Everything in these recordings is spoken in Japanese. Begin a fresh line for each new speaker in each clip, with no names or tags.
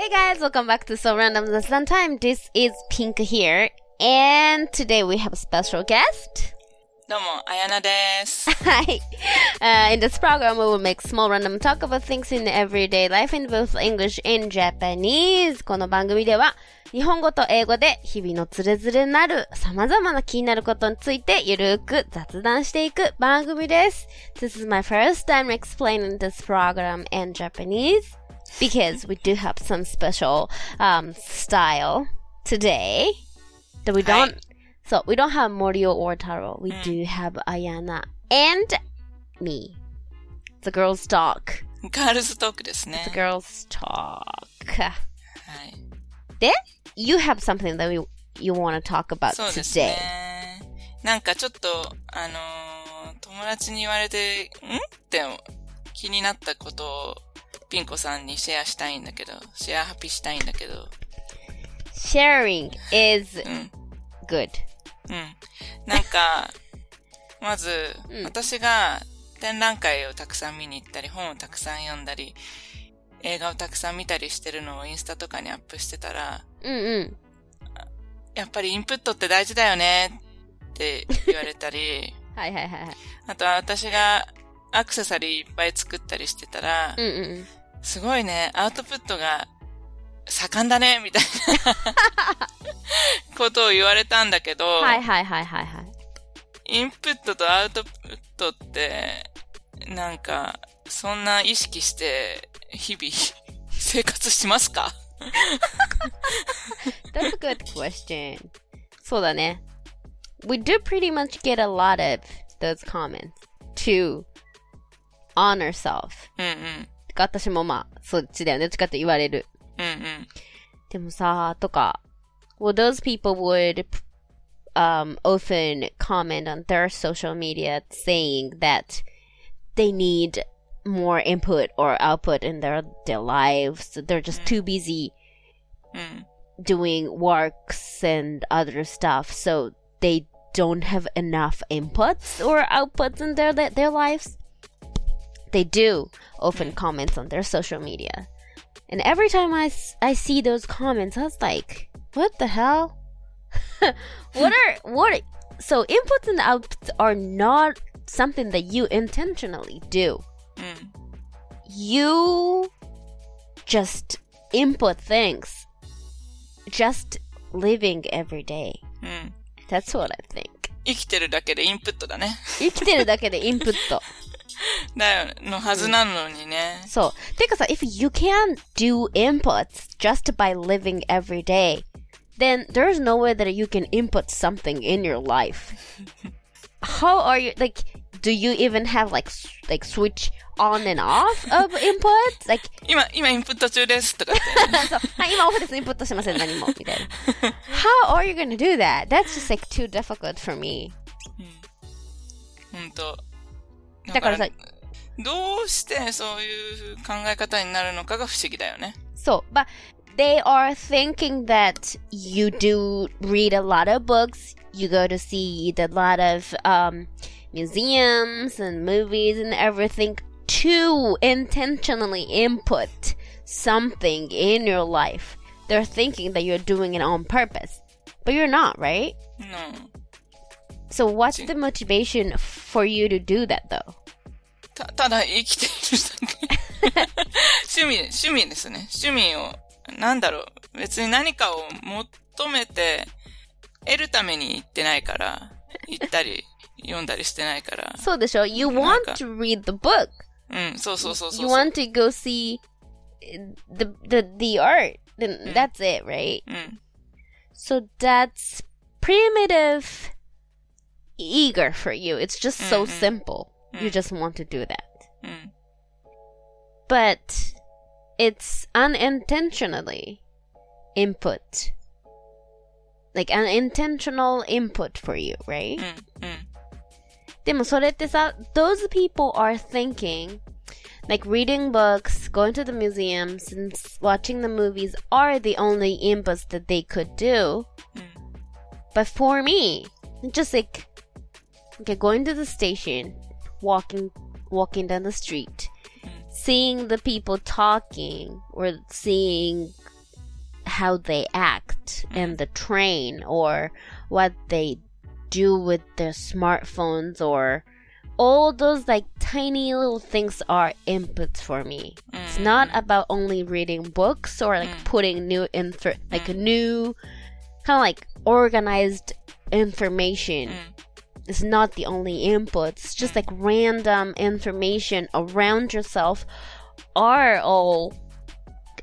Hey guys, welcome back to So Random This One Time. This is Pink here, and today we have a special guest.
どうも、あやなです。
Hi. Uh, in this program, we will make small random talk about things in everyday life in both English and Japanese. この番組では、日本語と英語で日々のつれづれなる様々な気になることについてゆるーく雑談していく番組です。This is my first time explaining this program in Japanese because we do have some special um, style today that we don't. Hi. So we don't have Morio or Taro. We mm. do have Ayana and me. The girls talk.
Girls talk ですね。
The girls talk.
はい。
で、you have something that we, you want to talk about
そうですね。today. なんかちょっと、あのー、友達に言われて、んって気になったことをピンコさんにシェアしたいんだけど、シェアハピしたいんだけど、
Sharing is
うん。
good.
うん。なんか、まず、
うん
私が展覧会をたくさん見に行ったり、本をたくさん読んだり、映画をたくさん見たりしてるのをインスタとかにアップしてたら、
うんうん。
やっぱりインプットって大事だよねって言われたり、
はいはいはいはい。
あとは私がアクセサリーいっぱい作ったりしてたら、
うんうん。
すごいね、アウトプットが盛んだね、みたいな ことを言われたんだけど、
はいはいはいはいはい。
インプットとアウトプットって、なんか、そんな意識して、日々、生活しますか？
That's a good question. そうだね。We do pretty much get a lot of those comments to on ourselves.
うんうん。
私もまあ、そっちだよね。どっちかって言われる。
うんうん。
でもさ、とか、well, those people would um, often comment on their social media saying that they need more input or output in their, their lives. They're just too busy
うん。
doing works and other stuff, so they don't have enough inputs or outputs in their their lives. They do often comments on their social media, and every time I s- I see those comments, I was like, "What the hell? what are what?" So inputs and outputs are not something that you intentionally do.
うん。
You just input things, just living every day.
うん。
That's what I think.
生きてるだけでインプットだね。
生きてるだけでインプット。
だよ、のはずなのにね。
そう。てかさ、if you can't do inputs just by living every day, then there's no way that you can input something in your life. How are you, like, do you even have like, s- like switch on and off of inputs? Like,
今、今インプット中ですとかって。
そう。はい、今オフです。インプットしません。何も。みたいな。How are you gonna do that? That's just like too difficult for me.
ほんと。
だからさ、
どうしてそういう考え方になるのかが不思議だよね。
そう。But they are thinking that you do read a lot of books, you go to see a lot of um, museums and movies and everything to intentionally input something in your life. They're thinking that you're doing it on purpose. But you're not, right?
うん。
So what's the motivation for you to do that though?
た、ただ生きているだけ。趣味、趣味ですね。趣味を、なんだろう。別に何かを求めて、得るために行ってないから、行ったり、読んだりしてないから。
そうでしょ You
なん
want
か
to read the book.
うん、そうそうそうそう
You
そう。
want to go see the the the art. Then that's it, right?
うん。
So that's primitive eager for you. It's just so simple. You just want to do that.
うん。
But it's unintentionally input. Like unintentional input for you, right?
うん。うん。
でもそれってさ、those people are thinking, like reading books, going to the museums, and s- watching the movies are the only inputs that they could do. But for me, just like, okay, going to the station, walking, walking down the street, seeing the people talking or seeing how they act in the train or what they do with their smartphones or all those like tiny little things are inputs for me. It's mm. not about only reading books or like mm. putting new info, like mm. new kind of like organized information. It's not the only inputs. It's just like random information around yourself are all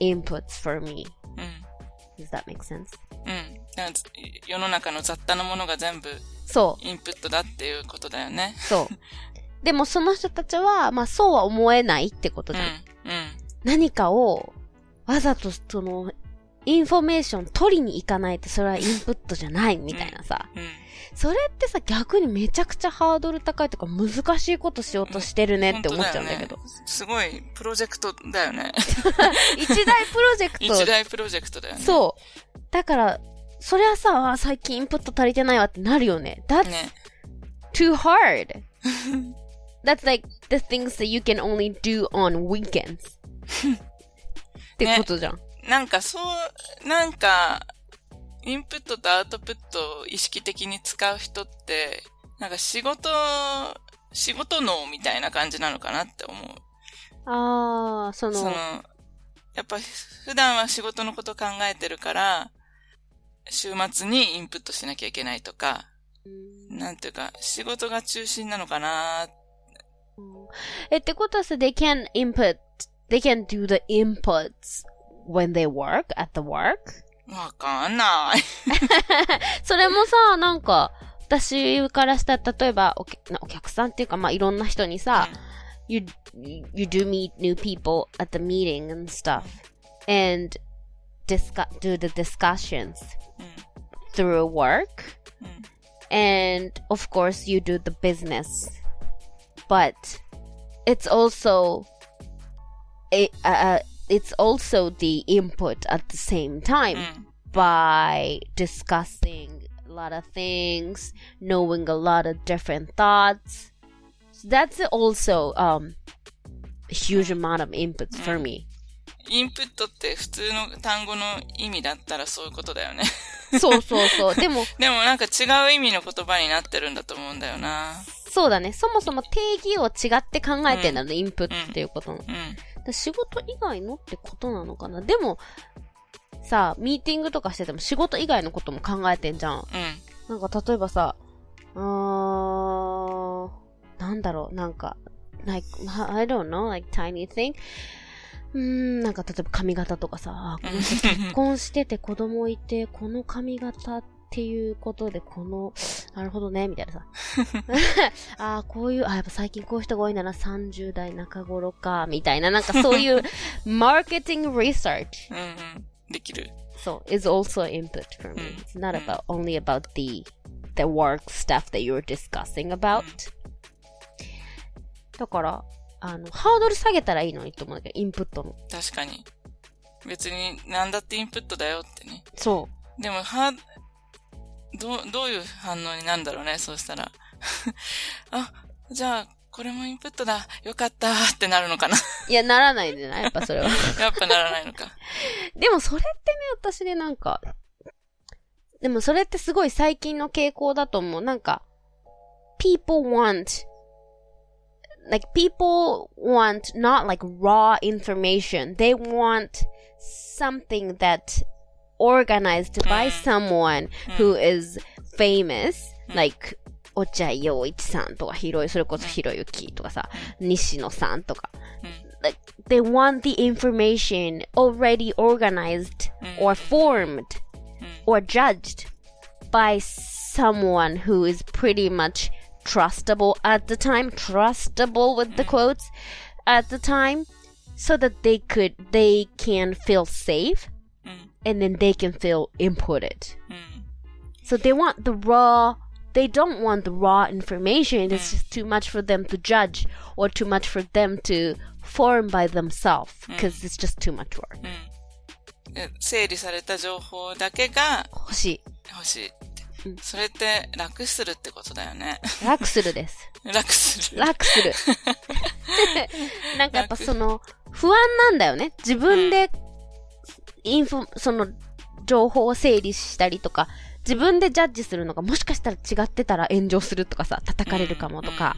inputs for me.
うん。
Does that make sense?
うん。世の中の雑多なものが全部
そう。
インプットだっていうことだよね。
そう。でもその人たちは、まあそうは思えないってこと
うん。
じゃん。
うん。
何かをわざとその、インフォメーション取りに行かないとそれはインプットじゃないみたいなさ。
うん。
それってさ、逆にめちゃくちゃハードル高いとか難しいことしようとしてるねって思っちゃうんだけど。
ねすごいプロジェクトだよね。
一大プロジェクト。
一大プロジェクトだよね。
そう。だから、そりゃさ、あ最近インプット足りてないわってなるよね。That's
ね。
too hard. That's like the things that you can only do on weekends. ってことじゃん。
なんかそう、なんか、インプットとアウトプットを意識的に使う人って、なんか仕事、仕事脳みたいな感じなのかなって思う。
ああ、その、
その、やっぱ普段は仕事のこと考えてるから、週末にインプットしなきゃいけないとか、なんていうか、仕事が中心なのかな
え、ってことはさ、they can input, they can do the inputs when they work at the work?
わかんない。
それもさ、なんか、私からしたら、例えばお客、お客さんっていうか、まあ、いろんな人にさ、you, you do meet new people at the meeting and stuff, and discuss, do the discussions
うん
through work,
うん。
and of course you do the business, but it's also, a, uh, it's also the input at the same time.
うん。
by discussing a lot of things, knowing a lot of different thoughts. So that's also um a huge amount of inputs for me.
インプットって普通の単語の意味だったらそういうことだよね。
そうそうそう。でも、
でもなんか違う意味の言葉になってるんだと思うんだよな。
そうだね。そもそも定義を違って考えてんだね、インプットっていうことの。
うん。
だ仕事以外のってことなのかな？でも、さ、ミーティングとかしてても仕事以外のことも考えてんじゃん。
うん。
なんか例えばさ、うーん、なんだろう、なんか、like, I don't know, like tiny thing. うーん、なんか例えば髪型とかさ、あこの人結婚してて子供いて、この髪型っていうことで、この、なるほどね、みたいなさ。ああ、こういう、あやっぱ最近こういう人が多いんだな、30代中頃か、みたいな、なんかそういう、マーケティング research
うんうん。できる。
so is also input for me. It's not about only about the the work stuff that you're discussing about. だから、あの、ハードル下げたらいいのにと思うんだけど、インプットの。
確かに。別に何だってインプットだよってね。
そ
でも、は、どう、どういう反応になるんだろうね、そうしたら。あ、じゃあ、これもインプットだ。よかったってなるのかな。
う。いや、ならないんじゃない？やっぱそれは。
やっぱならないのか。
でもそれってね、私ね、なんか、でもそれってすごい最近の傾向だと思う。なんか、people want, like people want not like raw information. They want something that organized by someone who is famous, like 落合陽一さんとか、ひろゆ、それこそひろゆきとかさ、西野さんとか。like they want the information already organized or formed or judged by someone who is pretty much trustable at the time, trustable with the quotes at the time, so that they could they can feel safe
うん。
and then they can feel inputted.
うん。
So they want the raw they don't want the raw information. It's just too much for them to judge or too much for them to form by themselves because it's just too much work.
え整理された情報だけが
欲しい。
欲しいって
うん。
それって楽するってことだよね。
楽するです。
楽する。
楽する。なんかやっぱその、不安なんだよね。自分で、 インフォ、その、情報を整理したりとか、自分でジャッジするのがもしかしたら違ってたら炎上するとかさ、叩かれるかもとか。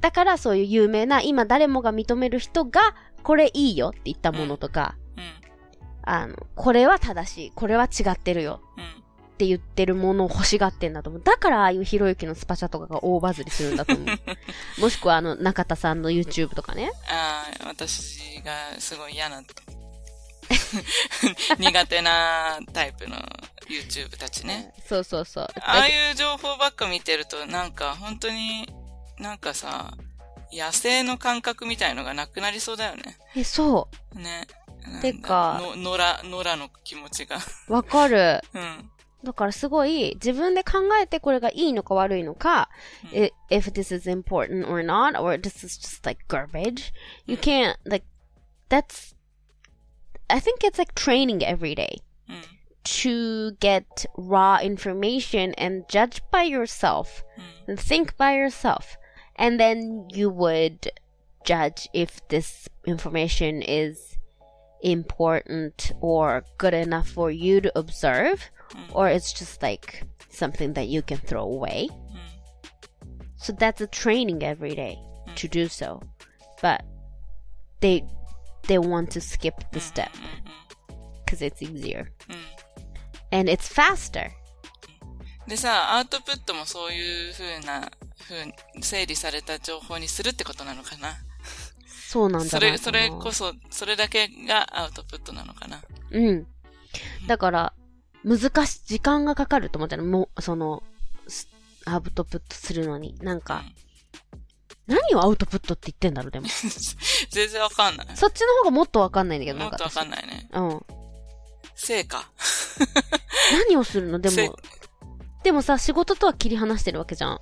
だからそういう有名な、今誰もが認める人が、これいいよって言ったものとか。あの、これは正しい、これは違ってるよ
うん。
って言ってるものを欲しがってんだと思う。だからああいうひろゆきのスパチャとかが大バズりするんだと思う。もしくはあの、中田さんの YouTube とかね。
ああ、私がすごい嫌な、苦手なタイプの YouTube たちね。
そうそうそう。
ああいう情報ばっか見てると、なんか本当に、なんかさ、野生の感覚みたいのがなくなりそうだよね。
え、そ
ね。
てか
の、野良、野良の気持ちが。
う。わかる。
うん。
だからすごい、自分で考えてこれがいいのか悪いのか、
うん
if this is important or not, or this is just like garbage, you can't, like, that's, I think it's like training every day
mm.
to get raw information and judge by yourself
mm.
and think by yourself. And then you would judge if this information is important or good enough for you to observe mm. or it's just like something that you can throw away. Hmm. So that's a training every day hmm. to do so. But they they want to skip the step
うん。
because it's easier
うん。
and it's faster.
でさ、アウトプットもそういう風な、風整理された情報にするってことなのかな？
そうなんだ
それ、それ
そ
こそ、それだけがアウトプットなのかな？
うん。だから、難し、時間がかかると思ったら、もう、その、すアウトプットするのに。なんか、何をアウトプットって言ってんだろう、でも。
全然わかんない。
そっちの方がもっとわかんないんだけど、なんか私。
もっとわかんないね。
うん。
成果。
何をするの？で
せ
も、でもさ、仕事とは切り離してるわけじゃん。っ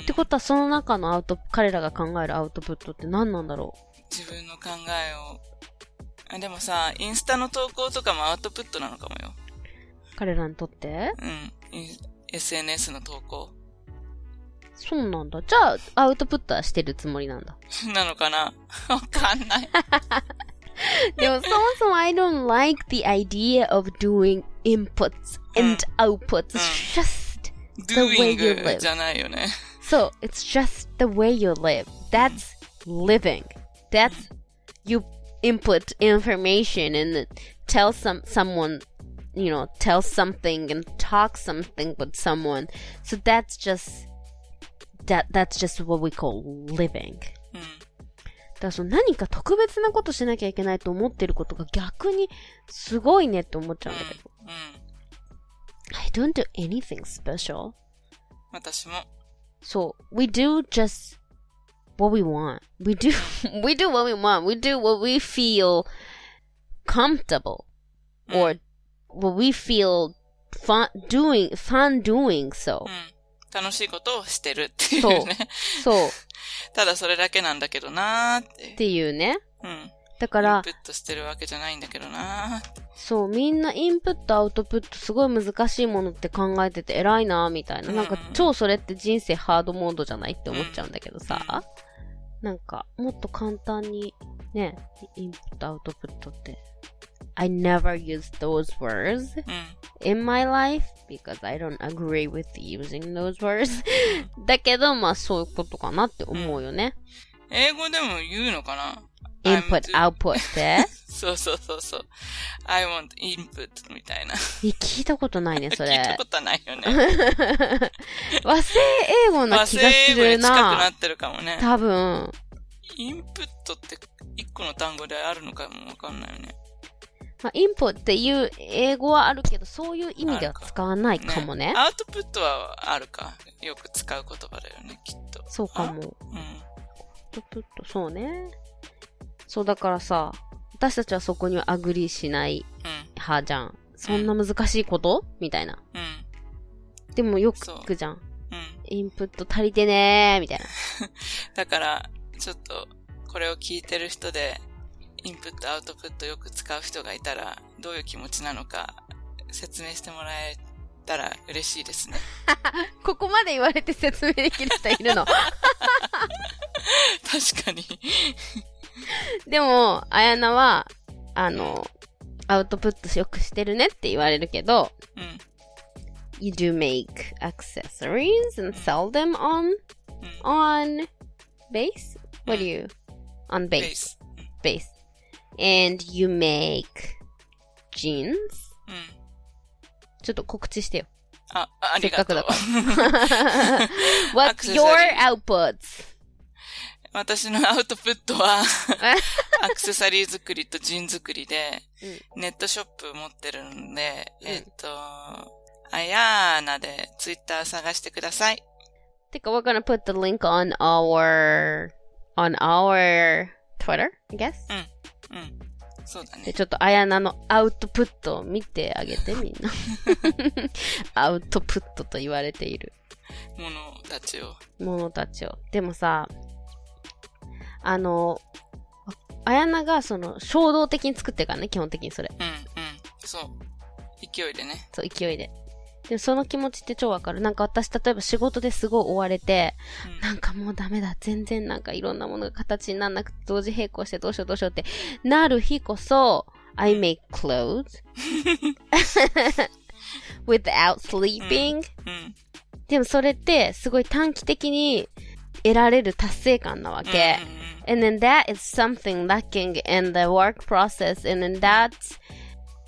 うん。
てことは、その中のアウト、彼らが考えるアウトプットって何なんだろ
自分の考えを。あでもさ、インスタの投稿とかもアウトプットなのかもよ。
う彼らにとって？
うん。SNS の投稿。
そうなんだ。じゃあ、アウトプットはしてるつもりなんだ。
なのかなわかんない。
でも、そもそも I don't like the idea of doing inputs and outputs. It's just the way you
doing
live.
じゃないよね。
So it's just the way you live. That's living. That's you input information and tell some someone, you know, tell something and talk something with someone. So that's just that that's just what we call living.
うん。
だからその何か特別なことしなきゃいけないと思ってることが逆にすごいねって思っちゃうんだけど。
うん。
I don't do anything special.
私も。
So we do just what we want. We do we do what we want. We do what we feel comfortable or what we feel fun doing fun doing so.
うん。 楽しいことをしてるっていうね。
そう。っ
ただそれだけなんだけどなーって。
ていうね。
うん。
だから
インプットしてるわけじゃないんだけどな。
そう、みんなインプット、アウトプット、すごい難しいものって考えてて偉いなみたいな。なんか
うん
超それって人生ハードモードじゃないって思っちゃうんだけどさ。なんか、もっと簡単に、ね、インプット、アウトプットって。I never use those words
うん。
in my life because I don't agree with using those words. だけど、まあそういうことかなって思うよね。
英語でも言うのかな
？Input, output って。
そうそうそうそう。I want input みたいな。
え聞いたことないね、それ。
聞いたことはないよね。
和製英語な
和製
気がする
英語に近くな
な。
ってるかもね。
多分。
インプットって一個の単語であるのかもわかんないよね。
まあ、インポっていう英語はあるけど、そういう意味では使わないかもね。
アウトプットはあるか。よく使う言葉だよね、きっと。
そうかも。
うん。
アウトプット、そうね。そうだからさ、私たちはそこには agree しない
うん。
派じゃん。そんな難しいこと？みたいな。
うん。
でもよく聞くじゃん。
うん。
インプット足りてねーみたいな。
だから、ちょっと、これを聞いてる人で、インプット、アウトプットよく使う人がいたら、どういう気持ちなのか、説明してもらえたら嬉しいですね。
ここまで言われて説明できる人いるの？
確かに。
でも、あやなは、あの、アウトプットよくしてるねって言われるけど、
うん。
you do make accessories and sell them on
うん。
on base? What do you on
ベ
base? base. And you make jeans?
うん。
ちょっと告知してよ。
あ、ありがとう
せっかくだ。What's your outputs?
私のアウトプットは、アクセサリー作りとジン作りで、ネットショップ持ってるんで、
うん
えっと、あやーなでツイッター探してください。
てか、we're gonna put the link on our, on our Twitter, I guess?
うん。そうだ
で、
ね。
ちょっとあやなのアウトプットを見てあげて、みんな。アウトプットと言われている
ものたちを。
ものたちを。でもさ、あの、あやながその衝動的に作ってるからね、基本的にそれ。
うん、うん。そう。勢いでね。
そう、勢いで。でもその気持ちって超わかる。なんか私、例えば仕事ですごい追われて、
うん
なんかもうダメだ。全然なんかいろんなものが形にならなくて同時並行してどうしようどうしようってなる日こそ、I make clothes without sleeping、
うん。
でもそれってすごい短期的に得られる達成感なわけ。And then that is something lacking in the work process and then that's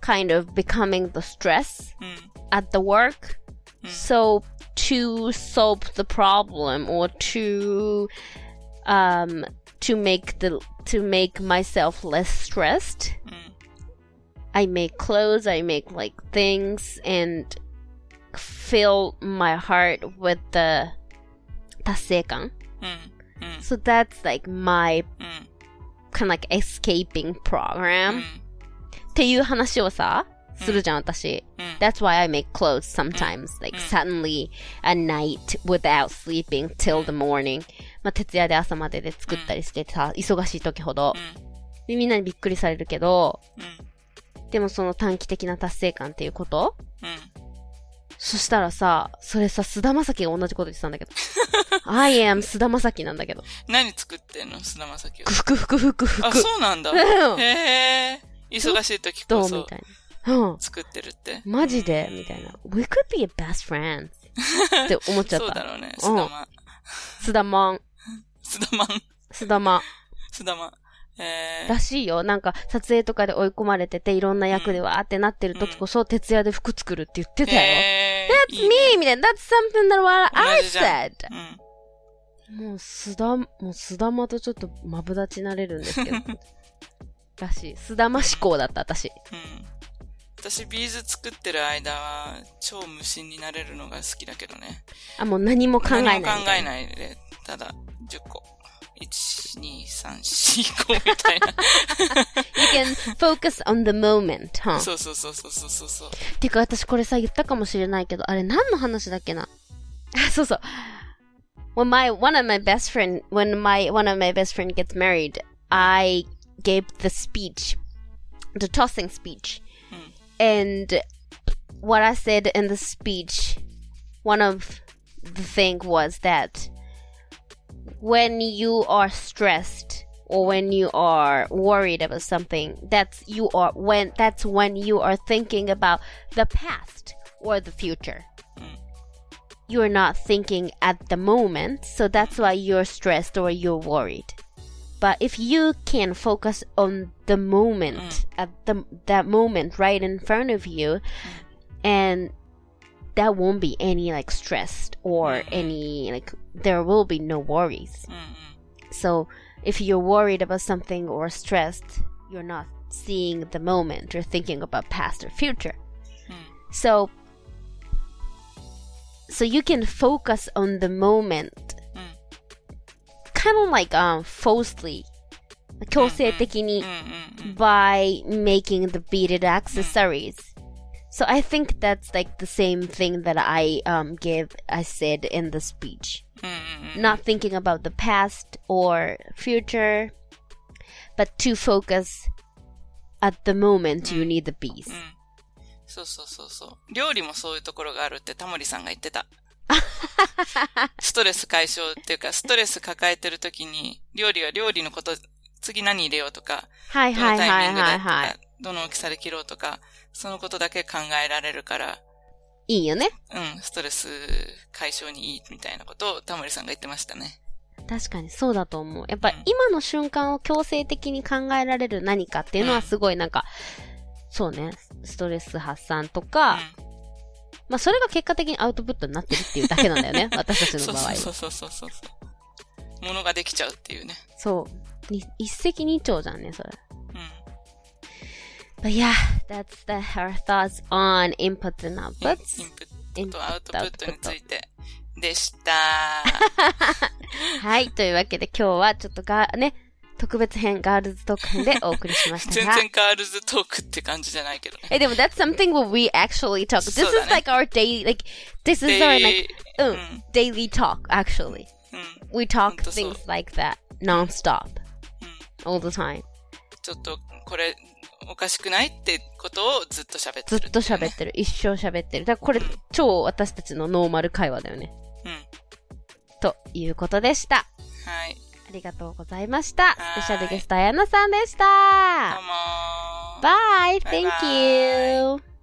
kind of becoming the stress
うん。うん。
at the work. So to solve the problem or to um to make the to make myself less stressed,
うん。
I make clothes, I make like things and fill my heart with the 達成感.
うん。うん。
So that's like my
うん。
kind of like escaping
う
program.
ん。
っていう話をさ、 するじゃん、私。
うん。
That's why I make clothes sometimes, like suddenly at night without sleeping till the morning. まあ、徹夜で朝までで作ったりしてさ、忙しい時ほど。でみんなにびっくりされるけど、
うん。
でもその短期的な達成感っていうこと？
うん。
そしたらさ、それさ、菅田将暉が同じこと言ってたんだけど。I am 菅田将暉なんだけど。
何作ってんの？菅田将暉は。
ふくふくふくふ
あ、
く。
そうなんだ。
うん
へえ。忙しい時こそ
どう？みたいな。うん。
作ってるって。
マジで？みたいな。We could be best friends. って思っちゃった。
そうだろうね。須田ま。
須田まん。
須田まん。
須田ま。
須田ま。え
らしいよ。なんか、撮影とかで追い込まれてて、いろんな役でわーってなってる時こそ、徹夜で服作るって言って
ー。
たよ。
へー
That's
いいね
me! みたいな。That's something that what I said!
うん。
もう、須田、もう須田まとちょっとマブダチになれるんですけど。らしい。須田ま思考だった、私。
うん。私、ビーズ作ってる間は、超無心になれるのが好きだけどね。
あ、もう何も考えない。
何も考えないで、ただ、10個。1、2、3、4、5みたいな。
You can focus on the moment, huh?
そうそうそうそうそうそうそう。
てか私これさ言ったかもしれないけど、あれ何の話だっけなあ、そうそう。When my, one of my best friend, when my, one of my best friend gets married, I gave the speech, the tossing speech. And what I said in the speech, one of the thing was that when you are stressed or when you are worried about something, that's you are when that's when you are thinking about the past or the future. Mm. You're not thinking at the moment, so that's why you're stressed or you're worried but if you can focus on the moment mm. at the that moment right in front of you mm. and that won't be any like stressed or any like there will be no worries. So if you're worried about something or stressed you're not seeing the moment. You're thinking about past or future. Mm. So so you can focus on the moment Kind of like um falsely. 強制的に
うんうんうん。
by making the beaded accessories. So I think that's like the same thing that I um give I said in the speech.
うんうんうん。
Not thinking about the past or future, but to focus at the moment you need the bees.
そうそうそうそう。料理もそういうところがあるってタモリさんが言ってた。 ストレス解消っていうか、ストレス抱えてる時に、料理は料理のこと、次何入れようとか、
はいはいはい
ミングでとか
はいはい。
どの大きさで切ろうとか、そのことだけ考えられるから、
いいよね。
うん、ストレス解消にいいみたいなことをタモリさんが言ってましたね。
確かにそうだと思う。やっぱ
うん
今の瞬間を強制的に考えられる何かっていうのはすごいなんか、そうね、ストレス発散とか、まあそれが結果的にアウトプットになってるっていうだけなんだよね。私たち
うん。
の場合は。
そうそうそうそうそう。ものができちゃうっていうね。
そう。に一石二鳥じゃんね、それ。
うん。
But yeah, that's the, our thoughts on inputs and outputs.
インプットとアウトプットについてでした。
はい。というわけで今日はちょっとが、ね、特別編、ガールズトーク編でお送りしましたが。
全然ガールズトークって感じじゃないけどね。
え、でも that's something where we actually talk. This
そうだ
is
ね
like our daily, like, this is our like, う、
でうんん。
daily talk, actually.
うん。
We talk
ほんとそう
things like that non-stop,
うん。
all the time.
ちょっと、これ、おかしくないってことをずっと喋ってる、
ずっと喋ってる。一生喋ってる。だからこれ、超私たちのノーマル会話だよね。
うん。
ということでした。
はい。
ありがとうございました。ス
はい
ペシャルゲスト、あやなさんでした。
どうもイ
Thank you!